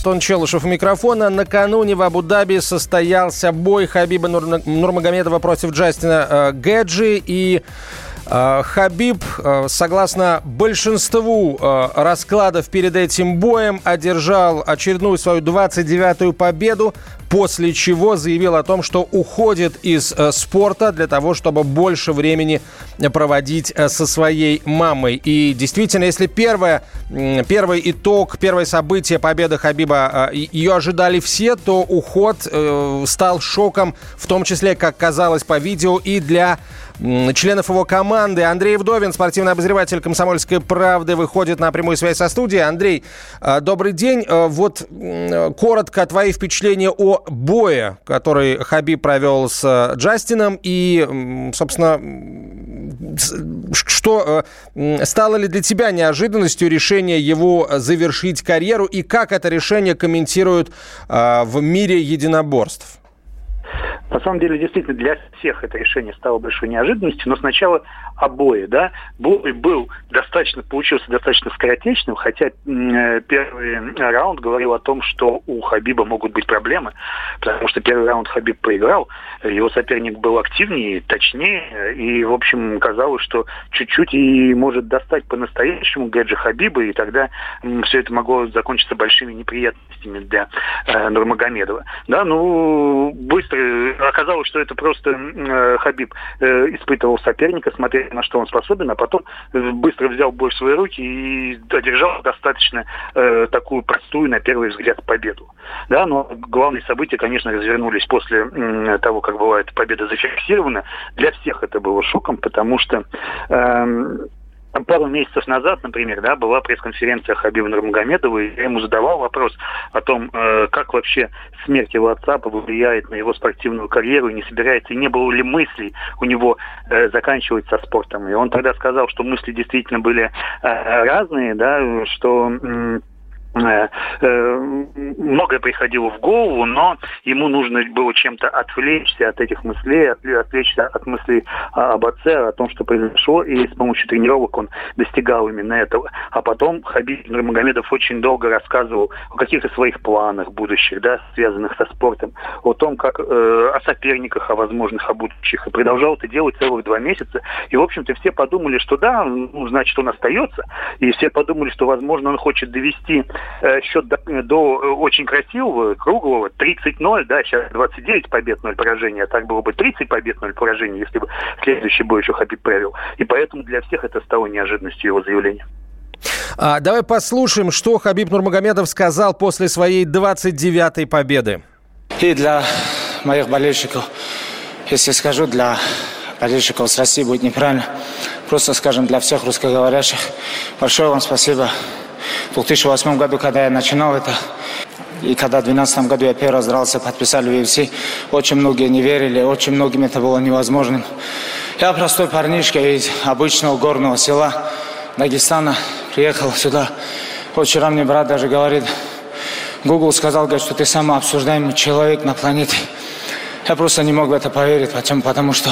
Антон Челышев микрофона. Накануне в Абу-Даби состоялся бой Хабиба Нур- Нурмагомедова против Джастина э, Гэджи. И Хабиб, э, согласно большинству э, раскладов перед этим боем, одержал очередную свою 29-ю победу, после чего заявил о том, что уходит из э, спорта для того, чтобы больше времени проводить э, со своей мамой. И действительно, если первое, первый итог, первое событие победы Хабиба, ее ожидали все, то уход э, стал шоком, в том числе, как казалось по видео, и для членов его команды. Андрей Вдовин, спортивный обозреватель «Комсомольской правды», выходит на прямую связь со студией. Андрей, э, добрый день. Э, Вот м, коротко твои впечатления о бое, который Хабиб провел с э, Джастином. И, собственно, что э, стало ли для тебя неожиданностью решение его завершить карьеру? И как это решение комментируют э, в мире единоборств? На самом деле, действительно, для всех это решение стало большой неожиданностью, но сначала обои, да. Бой был достаточно, получился достаточно скоротечным, хотя э, первый раунд говорил о том, что у Хабиба могут быть проблемы, потому что первый раунд Хабиб проиграл, его соперник был активнее, точнее, и, в общем, казалось, что чуть-чуть и может достать по-настоящему Гэджи Хабиба, и тогда все это могло закончиться большими неприятностями для э, Нурмагомедова. Да, ну, быстро оказалось, что это просто э, Хабиб э, испытывал соперника, смотрел, на что он способен, а потом э, быстро взял бой в свои руки и одержал достаточно э, такую простую, на первый взгляд, победу. Да, но главные события, конечно, развернулись после м, того, как была эта победа зафиксирована. Для всех это было шоком, потому что Пару месяцев назад, например, да, была пресс-конференция Хабиба Нурмагомедова, и я ему задавал вопрос о том, э, как вообще смерть его отца повлияет на его спортивную карьеру, и не собирается, и не было ли мыслей у него э, заканчивать со спортом. И он тогда сказал, что мысли действительно были э, разные, да, что э, многое приходило в голову, но ему нужно было чем-то отвлечься от этих мыслей, отвле- отвлечься от мыслей об отце, о том, что произошло, и с помощью тренировок он достигал именно этого. А потом Хабиб Нурмагомедов очень долго рассказывал о каких-то своих планах будущих, да, связанных со спортом, о том, как э, о соперниках, о возможных, о будущих. И продолжал это делать целых два месяца. И, в общем-то, все подумали, что да, ну, значит, он остается. И все подумали, что, возможно, он хочет довести э, счет до, до, э, очень красивого, круглого, 30-0, да, сейчас 29 побед, 0 поражений, а так было бы 30 побед, 0 поражений, если бы следующий бой еще Хабиб провел. И поэтому для всех это стало неожиданностью его заявления. А, давай послушаем, что Хабиб Нурмагомедов сказал после своей 29-й победы. И для моих болельщиков, если скажу для болельщиков с России, будет неправильно. Просто скажем для всех русскоговорящих. Большое вам спасибо. В 2008 году, когда я начинал это, и когда в 2012 году я первый раз дрался, подписали UFC, очень многие не верили, очень многим это было невозможным. Я простой парнишка из обычного горного села Дагестана, приехал сюда. Вчера мне брат даже говорит, Google сказал, говорит, что ты самый обсуждаемый человек на планете. Я просто не мог в это поверить, почему? Потому что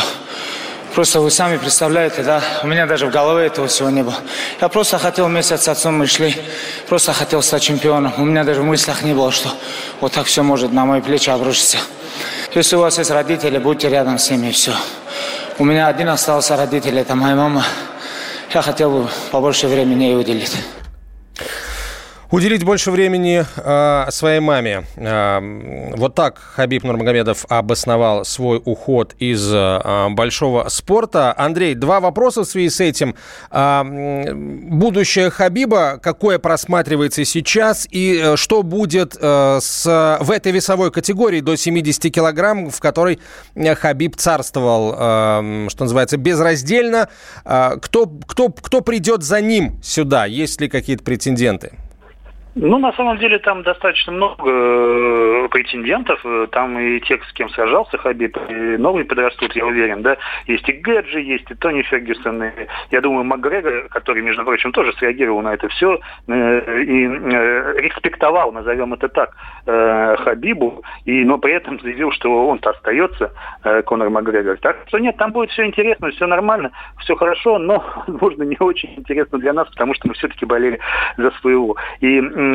просто вы сами представляете, да, у меня даже в голове этого всего не было. Я просто хотел вместе с отцом мы шли, просто хотел стать чемпионом. У меня даже в мыслях не было, что вот так все может на мои плечи обрушиться. Если у вас есть родители, будьте рядом с ними, все. У меня один остался родитель, это моя мама. Я хотел бы побольше времени ей уделить. Уделить больше времени э, своей маме. Э, вот так Хабиб Нурмагомедов обосновал свой уход из э, большого спорта. Андрей, два вопроса в связи с этим. Э, будущее Хабиба, какое просматривается сейчас, и э, что будет э, с, в этой весовой категории до 70 килограмм, в которой э, Хабиб царствовал, э, что называется, безраздельно. Э, кто, кто, кто придет за ним сюда? Есть ли какие-то претенденты? Ну, на самом деле, там достаточно много э, претендентов. Там и те, с кем сражался Хабиб, и новые подрастут, я уверен, да. Есть и Гэджи, есть и Тони Фергюсон. И, я думаю, Макгрегор, который, между прочим, тоже среагировал на это все э, и э, респектовал, назовем это так, э, Хабибу, и, но при этом заявил, что он-то остается, э, Конор Макгрегор. Так что нет, там будет все интересно, все нормально, все хорошо, но, возможно, не очень интересно для нас, потому что мы все-таки болели за своего. И э,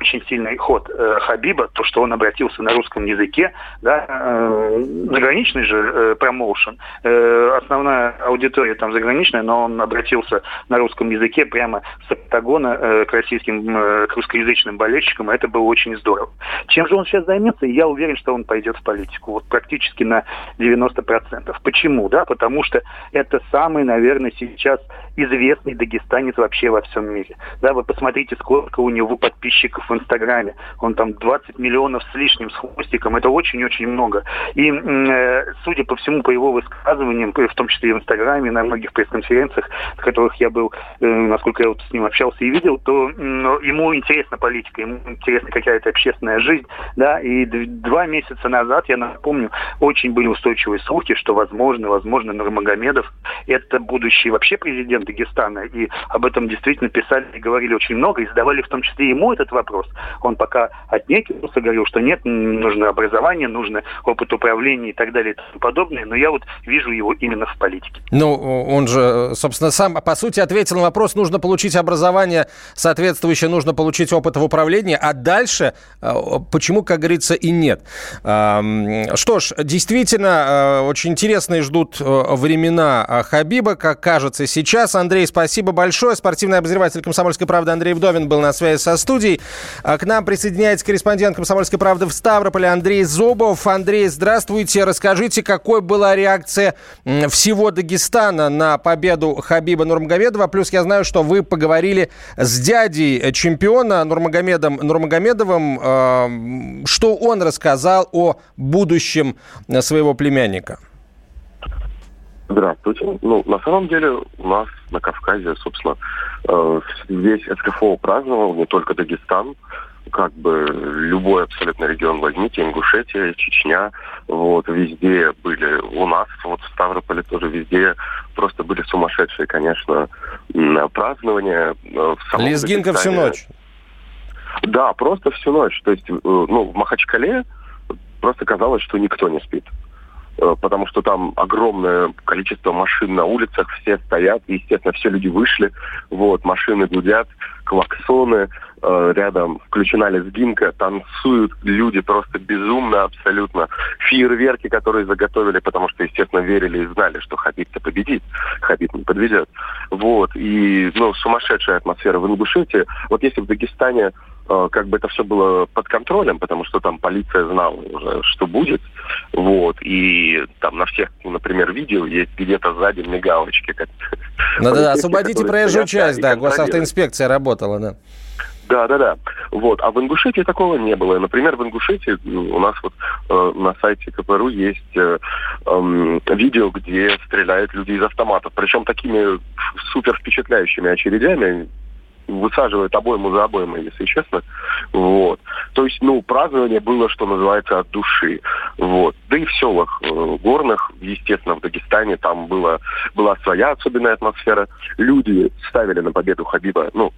очень сильный ход э, Хабиба, то, что он обратился на русском языке, да, э, заграничный же э, промоушен, э, основная аудитория там заграничная, но он обратился на русском языке прямо с октагона э, к российским, э, к русскоязычным болельщикам, это было очень здорово. Чем же он сейчас займется? Я уверен, что он пойдет в политику, вот практически на 90%. Почему? Да, потому что это самый, наверное, сейчас известный дагестанец вообще во всем мире. Да, вы посмотрите, сколько у него подписчиков в Инстаграме. Он там 20 миллионов с лишним, с хвостиком. Это очень-очень много. И, э, судя по всему, по его высказываниям, в том числе и в Инстаграме, на многих пресс-конференциях, на которых я был, э, насколько я вот с ним общался и видел, то э, ему интересна политика, ему интересна какая-то общественная жизнь. Да, и два месяца назад, я напомню, очень были устойчивые слухи, что, возможно, возможно, Нурмагомедов это будущий вообще президент Дагестана. И об этом действительно писали и говорили очень много, и задавали в том числе ему этот вопрос. Он пока отнекивался, говорил, что нет, нужно образование, нужно опыт управления и так далее и тому подобное, но я вот вижу его именно в политике. Ну, он же, собственно, сам, по сути, ответил на вопрос, нужно получить образование соответствующее, нужно получить опыт в управлении, а дальше э, почему, как говорится, и нет. Что ж, действительно, э, очень интересные ждут э, времена Хабиба, как кажется сейчас. Андрей, спасибо большое. Спортивный обозреватель «Комсомольской правды» Андрей Вдовин был на связи со студией. А к нам присоединяется корреспондент «Комсомольской правды» в Ставрополе Андрей Зобов. Андрей, здравствуйте. Расскажите, какой была реакция всего Дагестана на победу Хабиба Нурмагомедова? Плюс я знаю, что вы поговорили с дядей чемпиона Нурмагомедом Нурмагомедовым. Что он рассказал о будущем своего племянника? Здравствуйте. Ну, на самом деле у нас на Кавказе, собственно, э, весь СКФО праздновал, не только Дагестан, как бы любой абсолютно регион возьмите, Ингушетия, Чечня, вот, везде были, у нас, вот в Ставрополе тоже везде просто были сумасшедшие, конечно, празднования. Э, Лезгинка всю ночь. Да, просто всю ночь. То есть, э, ну, в Махачкале просто казалось, что никто не спит. Э, потому что там огромное количество машин на улицах, все стоят, и, естественно, все люди вышли, вот, машины гудят, клаксоны, э, рядом включена лезгинка, танцуют люди просто безумно абсолютно. Фейерверки, которые заготовили, потому что, естественно, верили и знали, что Хабиб-то победит, Хабиб не подведет. Вот, и, ну, сумасшедшая атмосфера в Ингушетии. Вот если в Дагестане как бы это все было под контролем, потому что там полиция знала уже, что будет. Вот. И там на всех, например, видео есть где-то сзади мигалочки. Как... Ну да, освободите проезжую часть, да, госавтоинспекция работала, да. Да, да, да. Вот. А в Ингушетии такого не было. Например, в Ингушетии у нас вот э, на сайте КПРУ есть э, э, видео, где стреляют люди из автоматов. Причем такими супер впечатляющими очередями высаживает обойму за обоймой, если честно. Вот. То есть, ну, празднование было, что называется, от души. Вот. Да и в селах э, горных, естественно, в Дагестане там было, была своя особенная атмосфера. Люди ставили на победу Хабиба, ну,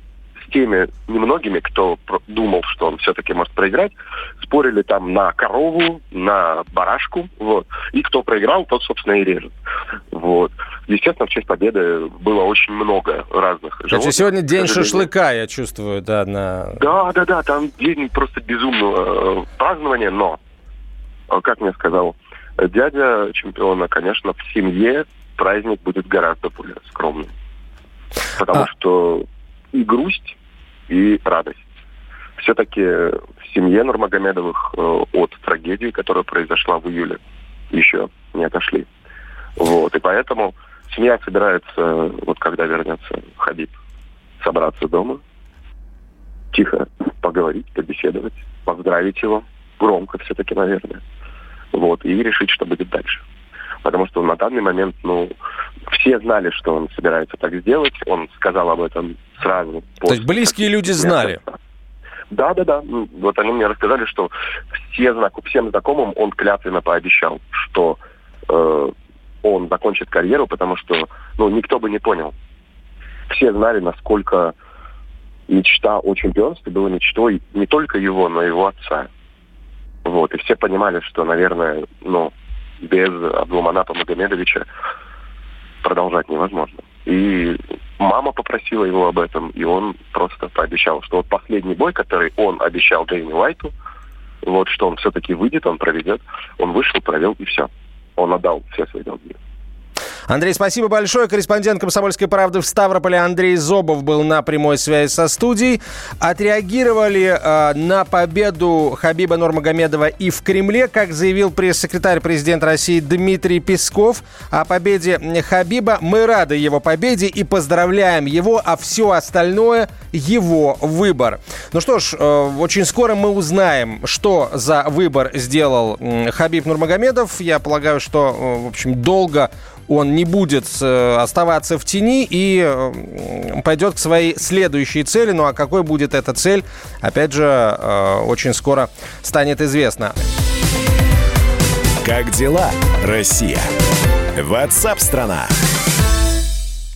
теми немногими, кто думал, что он все-таки может проиграть, спорили там на корову, на барашку, вот. И кто проиграл, тот, собственно, и режет. Вот. Естественно, в честь победы было очень много разных животных. сегодня день шашлыка, я чувствую, да, на... Да, да, да, там день просто безумного э, празднования, но, э, как мне сказал дядя чемпиона, конечно, в семье праздник будет гораздо более скромным. Потому а... что и грусть, и радость. Все-таки в семье Нурмагомедовых э, от трагедии, которая произошла в июле, еще не отошли. Вот, и поэтому семья собирается, вот когда вернется Хабиб, собраться дома, тихо поговорить, побеседовать, поздравить его, громко все-таки, наверное, вот, и решить, что будет дальше потому что на данный момент, ну, все знали, что он собирается так сделать. Он сказал об этом сразу. То есть близкие люди знали? Да, да, да. Вот они мне рассказали, что все знак... всем знакомым он клятвенно пообещал, что э, он закончит карьеру, потому что ну, никто бы не понял. Все знали, насколько мечта о чемпионстве была мечтой не только его, но и его отца. Вот. И все понимали, что, наверное, ну, без Абдулманата Магомедовича продолжать невозможно. И мама попросила его об этом, и он просто пообещал, что вот последний бой, который он обещал Дэйни Уайту, вот что он все-таки выйдет, он проведет, он вышел, провел, и все. Он отдал все свои долги. Андрей, спасибо большое. Корреспондент «Комсомольской правды» в Ставрополе Андрей Зобов был на прямой связи со студией. Отреагировали э, на победу Хабиба Нурмагомедова и в Кремле, как заявил пресс-секретарь президента России Дмитрий Песков. О победе Хабиба мы рады его победе и поздравляем его, а все остальное его выбор. Ну что ж, э, очень скоро мы узнаем, что за выбор сделал Хабиб Нурмагомедов. Я полагаю, что, э, в общем, долго он не будет э, оставаться в тени и пойдет к своей следующей цели. Ну а какой будет эта цель, опять же, э, очень скоро станет известно. Как дела, Россия? Ватсап-страна! страна